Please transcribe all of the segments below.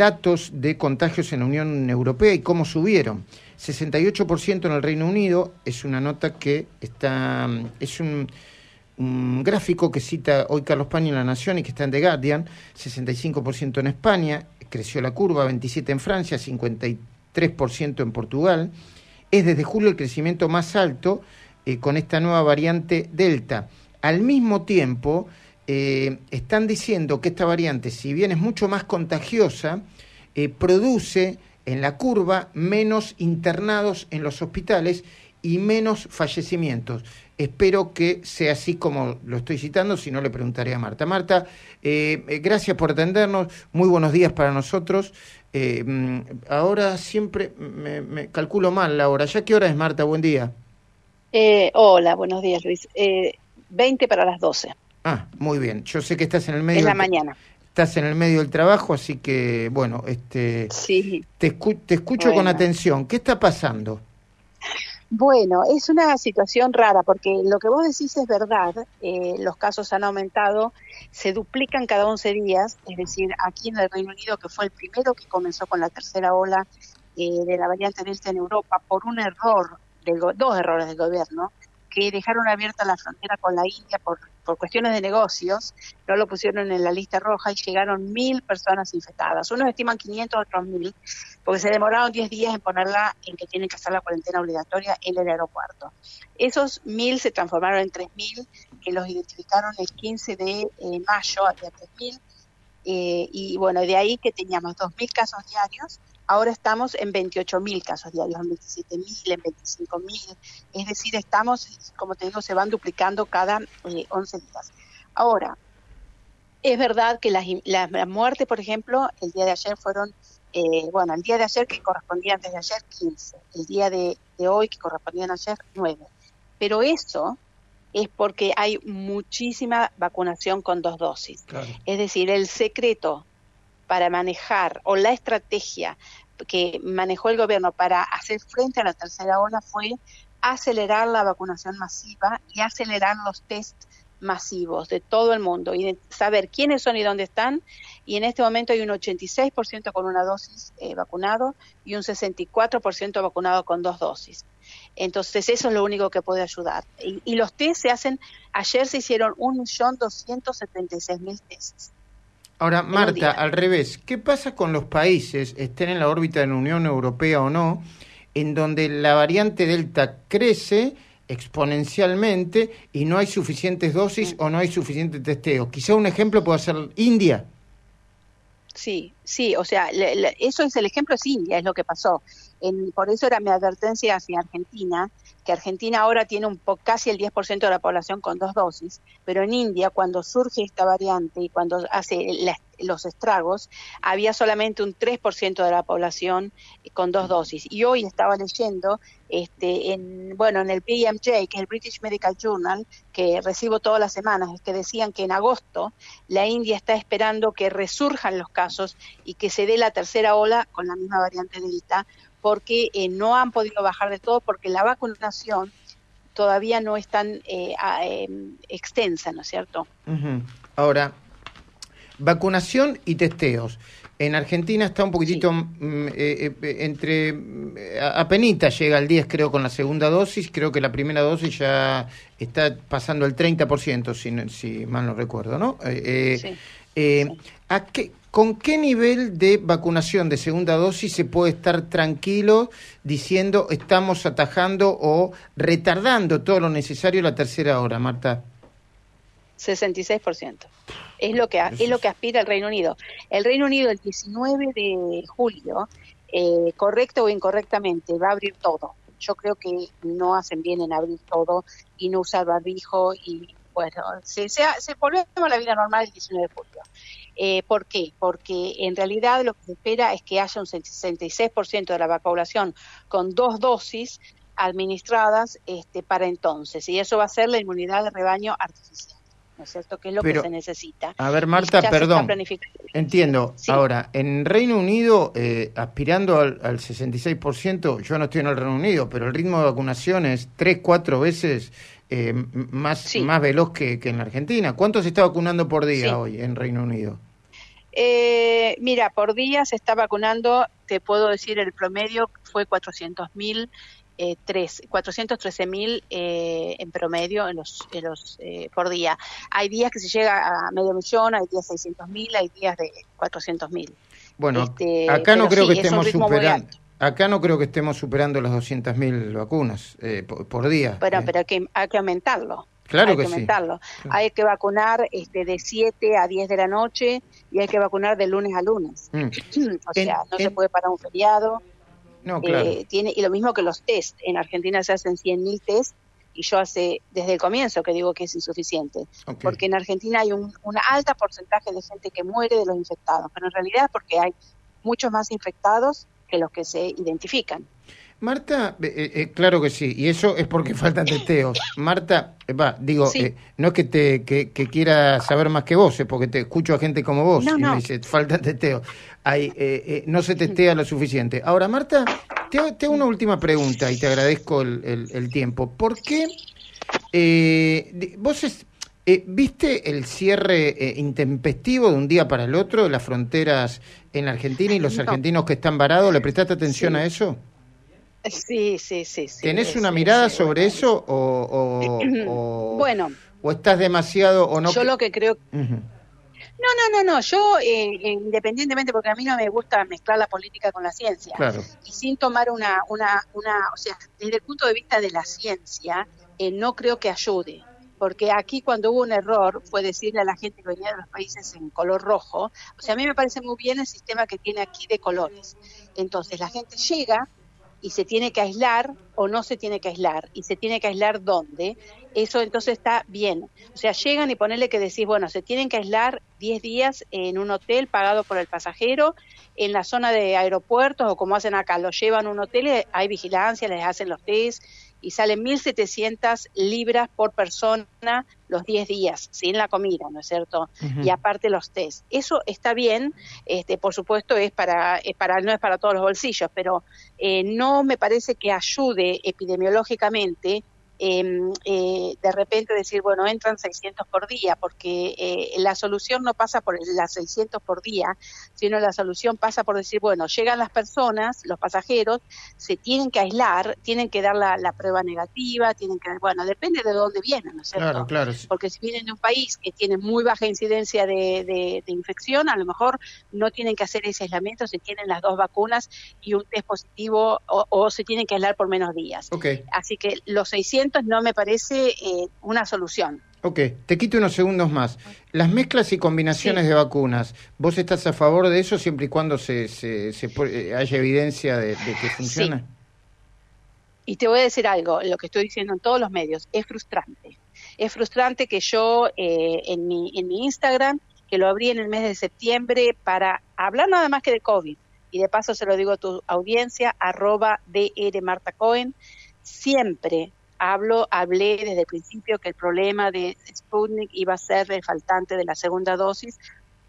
datos de contagios en la Unión Europea y cómo subieron. 68% en el Reino Unido, es una nota que está, es un, gráfico que cita hoy Carlos Paño en La Nación y que está en The Guardian, 65% en España, creció la curva, 27% en Francia, 53% en Portugal. Es desde julio el crecimiento más alto eh, con esta nueva variante Delta. Al mismo tiempo, eh, están diciendo que esta variante, si bien es mucho más contagiosa, eh, produce en la curva menos internados en los hospitales y menos fallecimientos. Espero que sea así como lo estoy citando, si no le preguntaré a Marta. Marta, eh, gracias por atendernos, muy buenos días para nosotros. Mm, ahora siempre me, calculo mal la hora. ¿Ya qué hora es, Marta? Buen día. hola, buenos días, Luis. 20 para las 12. Ah, muy bien. Yo sé que estás en el medio. En la mañana. Estás en el medio del trabajo, así que, bueno, este, sí. te, te escucho con atención. ¿Qué está pasando? Bueno, es una situación rara porque lo que vos decís es verdad. Eh, los casos han aumentado, se duplican cada 11 días. Es decir, aquí en el Reino Unido, que fue el primero que comenzó con la tercera ola eh, de la variante Delta en Europa, por un error, de, dos errores del gobierno, que dejaron abierta la frontera con la India por, por cuestiones de negocios, no lo pusieron en la lista roja y llegaron mil personas infectadas. Unos estiman 500, otros mil, porque se demoraron 10 días en ponerla en que tienen que hacer la cuarentena obligatoria en el aeropuerto. Esos mil se transformaron en tres mil, que los identificaron el 15 de eh, mayo, había tres mil, eh, y bueno, de ahí que teníamos dos mil casos diarios Ahora estamos en 28.000 casos diarios, en 27.000, en 25.000. Es decir, estamos, como te digo, se van duplicando cada 11 eh, días. Ahora, es verdad que las, las, muertes, por ejemplo, el día de ayer fueron, eh, bueno, el día de ayer que correspondía antes de ayer, 15. El día de, hoy que correspondían ayer, 9. Pero eso es porque hay muchísima vacunación con dos dosis. Es decir, el secreto para manejar o la estrategia que manejó el gobierno para hacer frente a la tercera ola fue acelerar la vacunación masiva y acelerar los test masivos de todo el mundo y saber quiénes son y dónde están. Y en este momento hay un 86% con una dosis eh, vacunado y un 64% vacunado con dos dosis. Entonces eso es lo único que puede ayudar. Y, y los test se hacen, ayer se hicieron 1.276.000 tests. Ahora, Marta, al revés, ¿qué pasa con los países, estén en la órbita de la Unión Europea o no, en donde la variante Delta crece exponencialmente y no hay suficientes dosis o no hay suficiente testeo? Quizá un ejemplo puede ser India. Sí, sí, o sea, eso es el ejemplo es India, es lo que pasó. por eso era mi advertencia hacia Argentina, que Argentina ahora tiene un casi el 10% de la población con dos dosis, pero en India cuando surge esta variante y cuando hace los estragos, había solamente un 3% de la población con dos dosis. Y hoy estaba leyendo, este, en, bueno, en el BMJ, que es el British Medical Journal, que recibo todas las semanas, que decían que en agosto la India está esperando que resurjan los casos y que se dé la tercera ola con la misma variante Delta porque eh, no han podido bajar de todo porque la vacunación todavía no es tan eh, em, extensa, ¿no es cierto? Ahora, vacunación y testeos. En Argentina está un poquitito mm, eh, entre apenas llega al 10 creo con la segunda dosis, creo que la primera dosis ya está pasando el 30% si, si mal no recuerdo, ¿no? sí. ¿A qué, ¿Con qué nivel de vacunación de segunda dosis se puede estar tranquilo diciendo estamos atajando o retardando todo lo necesario la tercera hora, Marta? 66%. Es lo que es lo que aspira el Reino Unido. El Reino Unido el 19 de julio, eh, correcto o incorrectamente, va a abrir todo. Yo creo que no hacen bien en abrir todo y no usar barbijo y bueno, se, se, se volvemos a la vida normal el 19 de julio. Eh, ¿Por qué? Porque en realidad lo que se espera es que haya un 66% de la población con dos dosis administradas este, para entonces, y eso va a ser la inmunidad de rebaño artificial. ¿no es cierto? Que es lo que se necesita. A ver, Marta, perdón. Entiendo. Ahora, en Reino Unido, eh, aspirando al, 66%, yo no estoy en el Reino Unido, pero el ritmo de vacunación es tres, cuatro veces eh, más, más veloz que, en la Argentina. ¿Cuánto se está vacunando por día hoy en Reino Unido? Eh, mira, por día se está vacunando, te puedo decir, el promedio fue 400 mil. Eh, 413 mil eh, en promedio en los, en los eh, por día. Hay días que se llega a medio millón, hay días 600 mil, hay días de 400 mil. Bueno, este, acá no creo que estemos superando. Acá no creo que estemos superando las 200.000 vacunas eh, por, día. Bueno, pero hay que, hay que aumentarlo. Claro hay que, aumentarlo. Hay que vacunar este, de 7 a 10 de la noche y hay que vacunar de lunes a lunes. Mm. o sea, no se puede parar un feriado. No, claro. Eh, tiene, y lo mismo que los test. En Argentina se hacen 100.000 test y yo hace desde el comienzo que digo que es insuficiente. Porque en Argentina hay un, un alto porcentaje de gente que muere de los infectados, pero en realidad es porque hay muchos más infectados que los que se identifican. Marta, eh, eh, eh, claro que sí, y eso es porque faltan testeos. Marta, va, digo, no es que te que, quiera saber más que vos, es porque te escucho a gente como vos y me dice, faltan testeos. Hay, no se testea lo suficiente. Ahora, Marta, te, hago una última pregunta y te agradezco el, tiempo. ¿Por qué vos viste el cierre intempestivo de un día para el otro de las fronteras en Argentina y los argentinos que están varados? ¿Le prestaste atención a eso? Sí, sí, sí. ¿Tenés una mirada sobre eso o, bueno, o estás demasiado o no? Yo lo que creo... No, no, no, no. Yo, eh, independientemente, porque a mí no me gusta mezclar la política con la ciencia, claro. y sin tomar una, una, una, o sea, desde el punto de vista de la ciencia, eh, no creo que ayude porque aquí cuando hubo un error fue decirle a la gente que venía de los países en color rojo, o sea, a mí me parece muy bien el sistema que tiene aquí de colores. Entonces la gente llega y se tiene que aislar o no se tiene que aislar y se tiene que aislar dónde, eso entonces está bien. O sea, llegan y ponerle que decís, bueno, se tienen que aislar 10 días en un hotel pagado por el pasajero, en la zona de aeropuertos o como hacen acá, lo llevan a un hotel, hay vigilancia, les hacen los test y salen 1.700 libras por persona los 10 días, sin la comida, ¿no es cierto? Y aparte los test. Eso está bien, este, por supuesto es para, es para, no es para todos los bolsillos, pero eh, no me parece que ayude epidemiológicamente de repente decir, bueno, entran 600 por día, porque eh, la solución no pasa por las 600 por día, sino la solución pasa por decir, bueno, llegan las personas, los pasajeros, se tienen que aislar, tienen que dar la, prueba negativa, tienen que, bueno, depende de dónde vienen, ¿no es cierto? Claro, claro. Porque si vienen de un país que tiene muy baja incidencia de, infección, a lo mejor no tienen que hacer ese aislamiento, se tienen las dos vacunas y un test positivo o, se tienen que aislar por menos días. Así que los 600 no me parece eh, una solución. Ok, te quito unos segundos más. Las mezclas y combinaciones de vacunas, ¿vos estás a favor de eso siempre y cuando se, se, eh, haya evidencia de, que funciona? Y te voy a decir algo, lo que estoy diciendo en todos los medios, es frustrante. Es frustrante que yo eh, en, mi, en mi Instagram, que lo abrí en el mes de septiembre para hablar nada más que de COVID, y de paso se lo digo a tu audiencia, arroba DR Marta Cohen, siempre hablo, hablé desde el principio que el problema de Sputnik iba a ser el faltante de la segunda dosis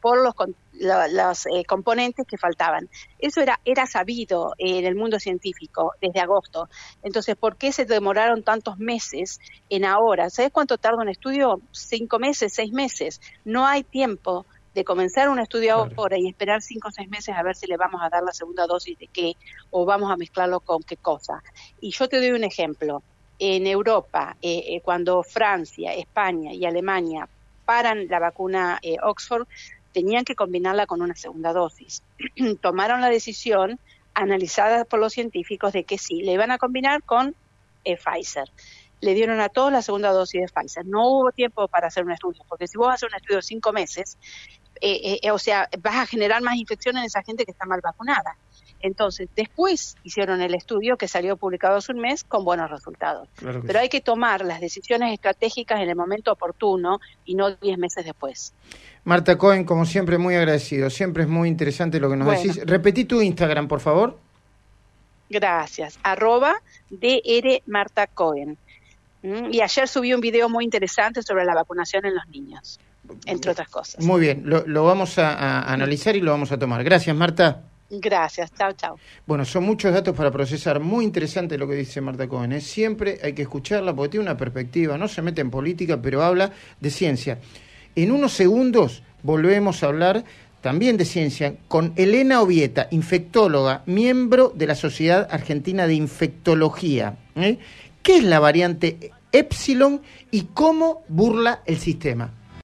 por los, los eh, componentes que faltaban. Eso era, era sabido en el mundo científico desde agosto. Entonces, ¿por qué se demoraron tantos meses en ahora? ¿Sabes cuánto tarda un estudio? Cinco meses, seis meses. No hay tiempo de comenzar un estudio ahora y esperar cinco o seis meses a ver si le vamos a dar la segunda dosis de qué o vamos a mezclarlo con qué cosa. Y yo te doy un ejemplo en Europa, eh, eh, cuando Francia, España y Alemania paran la vacuna eh, Oxford, tenían que combinarla con una segunda dosis. Tomaron la decisión, analizada por los científicos, de que sí, le iban a combinar con Pfizer. Le dieron a todos la segunda dosis de Pfizer. No hubo tiempo para hacer un estudio, porque si vos haces un estudio de cinco meses, o sea, vas a generar más infección en esa gente que está mal vacunada. Entonces, después hicieron el estudio que salió publicado hace un mes con buenos resultados. Pero hay que tomar las decisiones estratégicas en el momento oportuno y no diez meses después. Marta Cohen, como siempre, muy agradecido. Siempre es muy interesante lo que nos decís. Repetí tu Instagram, por favor. Gracias. Arroba DR Marta Cohen. Mm, y ayer subí un video muy interesante sobre la vacunación en los niños, entre otras cosas. Muy bien, lo, vamos a analizar y lo vamos a tomar. Gracias, Marta. Gracias, chao, chao. Bueno, son muchos datos para procesar. Muy interesante lo que dice Marta Cohen. ¿eh? Siempre hay que escucharla porque tiene una perspectiva, no se mete en política, pero habla de ciencia. En unos segundos volvemos a hablar también de ciencia, con Elena Ovieta, infectóloga, miembro de la Sociedad Argentina de Infectología. ¿eh? ¿Qué es la variante Epsilon y cómo burla el sistema?